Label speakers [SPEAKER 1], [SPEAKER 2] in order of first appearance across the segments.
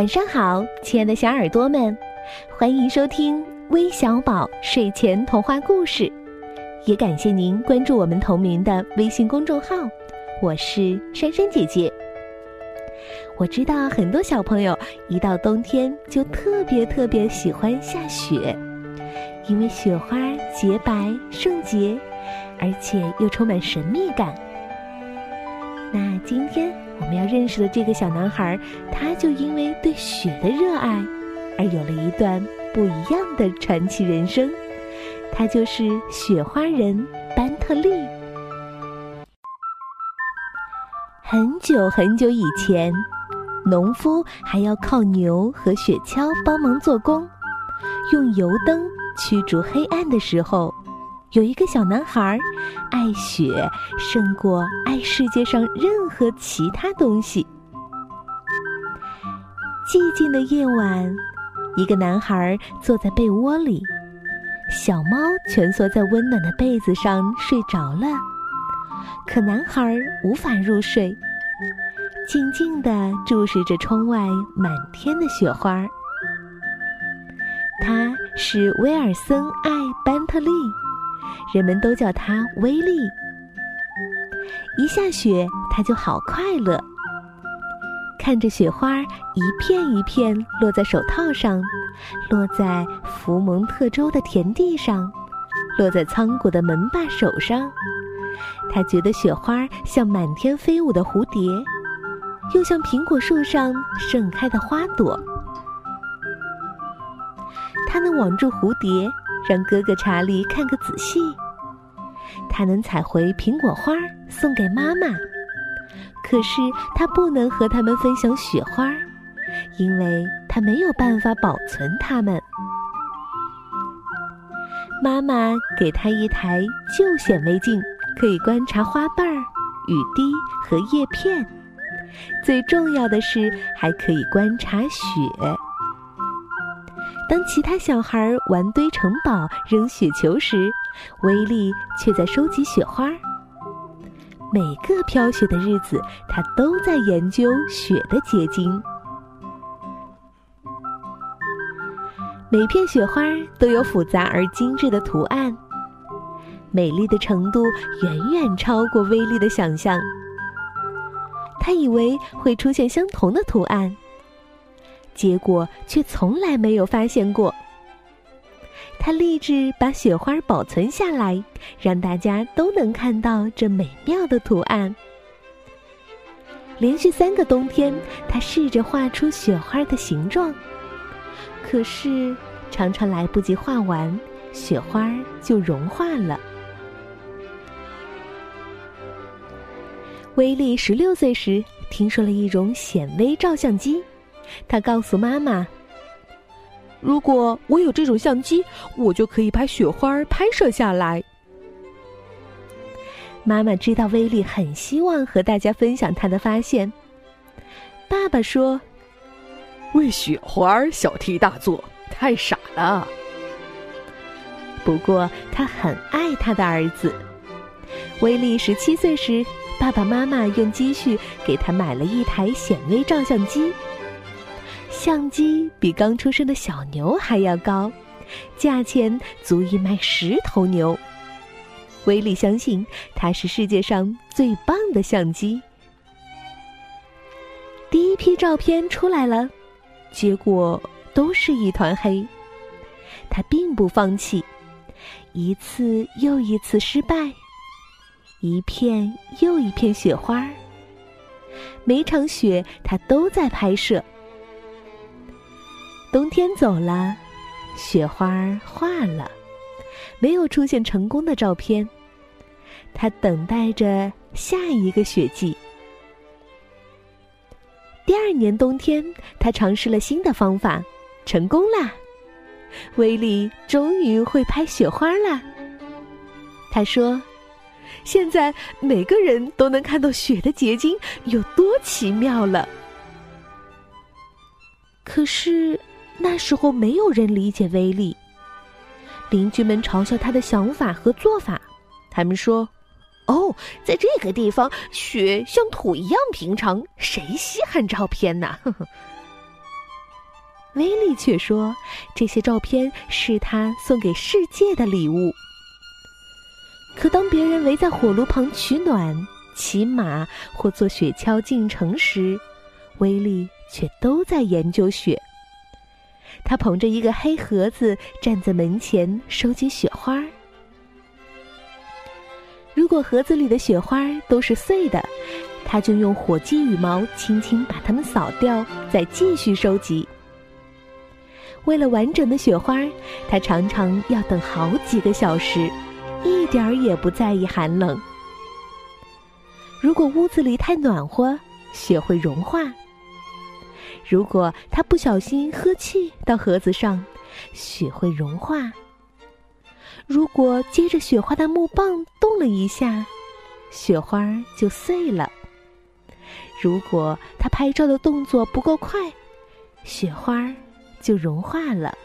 [SPEAKER 1] 晚上好，亲爱的小耳朵们，欢迎收听微小宝睡前童话故事，也感谢您关注我们同名的微信公众号。我是珊珊姐姐。我知道很多小朋友一到冬天就特别特别喜欢下雪，因为雪花洁白圣洁，而且又充满神秘感。今天我们要认识的这个小男孩，他就因为对雪的热爱，而有了一段不一样的传奇人生。他就是雪花人班特利。很久很久以前，农夫还要靠牛和雪橇帮忙做工，用油灯驱逐黑暗的时候。有一个小男孩，爱雪胜过爱世界上任何其他东西。寂静的夜晚，一个男孩坐在被窝里，小猫蜷缩在温暖的被子上睡着了，可男孩无法入睡，静静地注视着窗外满天的雪花。他是威尔森·艾·班特利。人们都叫它威利。一下雪，他就好快乐。看着雪花一片一片落在手套上，落在福蒙特州的田地上，落在仓谷的门把手上，他觉得雪花像满天飞舞的蝴蝶，又像苹果树上盛开的花朵。他能网住蝴蝶。让哥哥查理看个仔细。他能采回苹果花送给妈妈，可是他不能和他们分享雪花，因为他没有办法保存它们。妈妈给他一台旧显微镜，可以观察花瓣儿、雨滴和叶片，最重要的是还可以观察雪。当其他小孩玩堆城堡、扔雪球时，威利却在收集雪花。每个飘雪的日子，他都在研究雪的结晶。每片雪花都有复杂而精致的图案，美丽的程度远远超过威力的想象。他以为会出现相同的图案。结果却从来没有发现过。他立志把雪花保存下来，让大家都能看到这美妙的图案。连续三个冬天，他试着画出雪花的形状，可是常常来不及画完，雪花就融化了。威利十六岁时，听说了一种显微照相机。他告诉妈妈：“
[SPEAKER 2] 如果我有这种相机，我就可以把雪花拍摄下来。”
[SPEAKER 1] 妈妈知道威利很希望和大家分享他的发现。爸爸说：“
[SPEAKER 3] 为雪花小题大做，太傻了。”
[SPEAKER 1] 不过他很爱他的儿子。威利十七岁时，爸爸妈妈用积蓄给他买了一台显微照相机。相机比刚出生的小牛还要高，价钱足以买十头牛。威利相信它是世界上最棒的相机。第一批照片出来了，结果都是一团黑。他并不放弃，一次又一次失败，一片又一片雪花。每场雪他都在拍摄。冬天走了，雪花化了，没有出现成功的照片。他等待着下一个雪季。第二年冬天，他尝试了新的方法，成功啦！威利终于会拍雪花啦。他说：“现在每个人都能看到雪的结晶有多奇妙了。”可是。那时候没有人理解威力，邻居们嘲笑他的想法和做法。他们说：“哦，在这个地方，雪像土一样平常，谁稀罕照片呢？” 威力却说，这些照片是他送给世界的礼物。可当别人围在火炉旁取暖、骑马或坐雪橇进城时，威力却都在研究雪。他捧着一个黑盒子站在门前收集雪花。如果盒子里的雪花都是碎的，他就用火鸡羽毛轻轻把它们扫掉，再继续收集。为了完整的雪花，他常常要等好几个小时，一点儿也不在意寒冷。如果屋子里太暖和，雪会融化；如果他不小心喝气到盒子上，雪会融化。如果接着雪花的木棒动了一下，雪花就碎了。如果他拍照的动作不够快，雪花就融化了。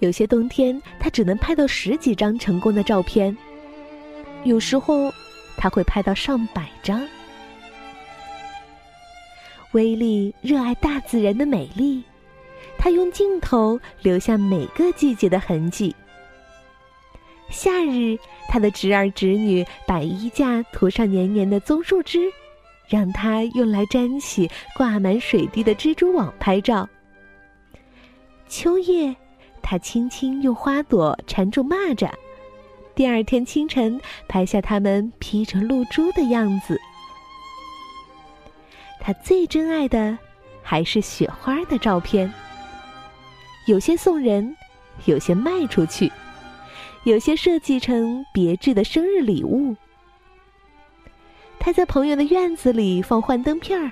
[SPEAKER 1] 有些冬天，他只能拍到十几张成功的照片；有时候，他会拍到上百张。威力热爱大自然的美丽。他用镜头留下每个季节的痕迹。夏日，他的侄儿侄女把衣架涂上黏黏的棕树枝，让他用来粘起挂满水滴的蜘蛛网拍照。秋夜，他轻轻用花朵缠住蚂蚱，第二天清晨拍下它们披着露珠的样子。他最珍爱的，还是雪花的照片。有些送人，有些卖出去，有些设计成别致的生日礼物。他在朋友的院子里放幻灯片儿，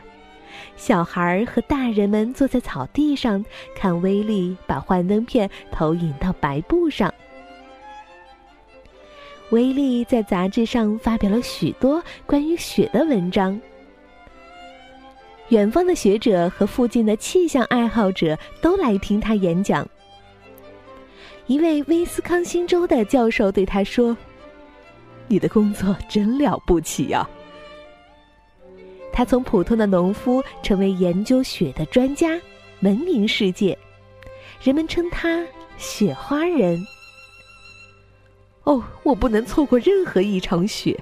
[SPEAKER 1] 小孩和大人们坐在草地上看威力把幻灯片投影到白布上。威力在杂志上发表了许多关于雪的文章。远方的学者和附近的气象爱好者都来听他演讲。一位威斯康星州的教授对他说：“你的工作真了不起呀！”他从普通的农夫成为研究雪的专家，闻名世界。人们称他“雪花人”。哦，我不能错过任何一场雪，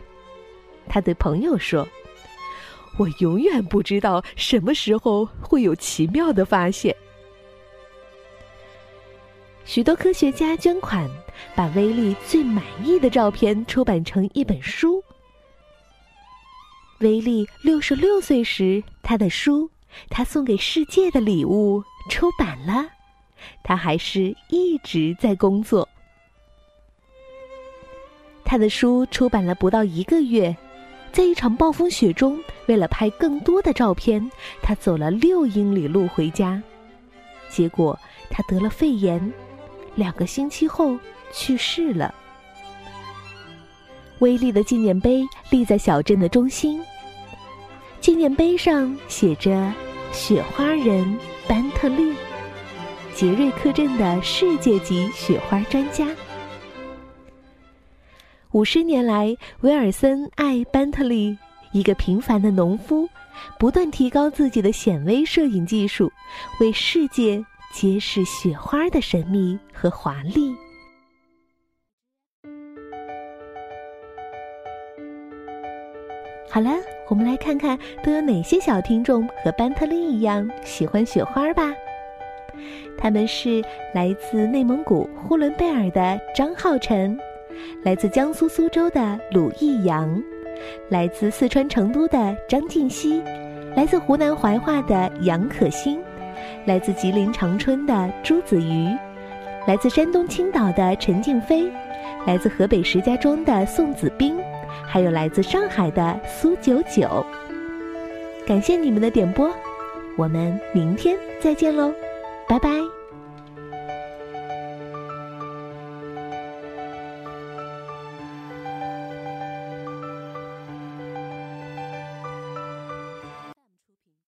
[SPEAKER 1] 他对朋友说。我永远不知道什么时候会有奇妙的发现。许多科学家捐款，把威力最满意的照片出版成一本书。威力六十六岁时，他的书《他送给世界的礼物》出版了。他还是一直在工作。他的书出版了不到一个月。在一场暴风雪中，为了拍更多的照片，他走了六英里路回家，结果他得了肺炎，两个星期后去世了。威力的纪念碑立在小镇的中心，纪念碑上写着“雪花人班特利，杰瑞克镇的世界级雪花专家”。五十年来，威尔森爱班特利，一个平凡的农夫，不断提高自己的显微摄影技术，为世界揭示雪花的神秘和华丽。好了，我们来看看都有哪些小听众和班特利一样喜欢雪花吧。他们是来自内蒙古呼伦贝尔的张浩晨。来自江苏苏州的鲁艺阳，来自四川成都的张静熙，来自湖南怀化的杨可欣，来自吉林长春的朱子瑜，来自山东青岛的陈静飞，来自河北石家庄的宋子斌，还有来自上海的苏九九。感谢你们的点播，我们明天再见喽，拜拜。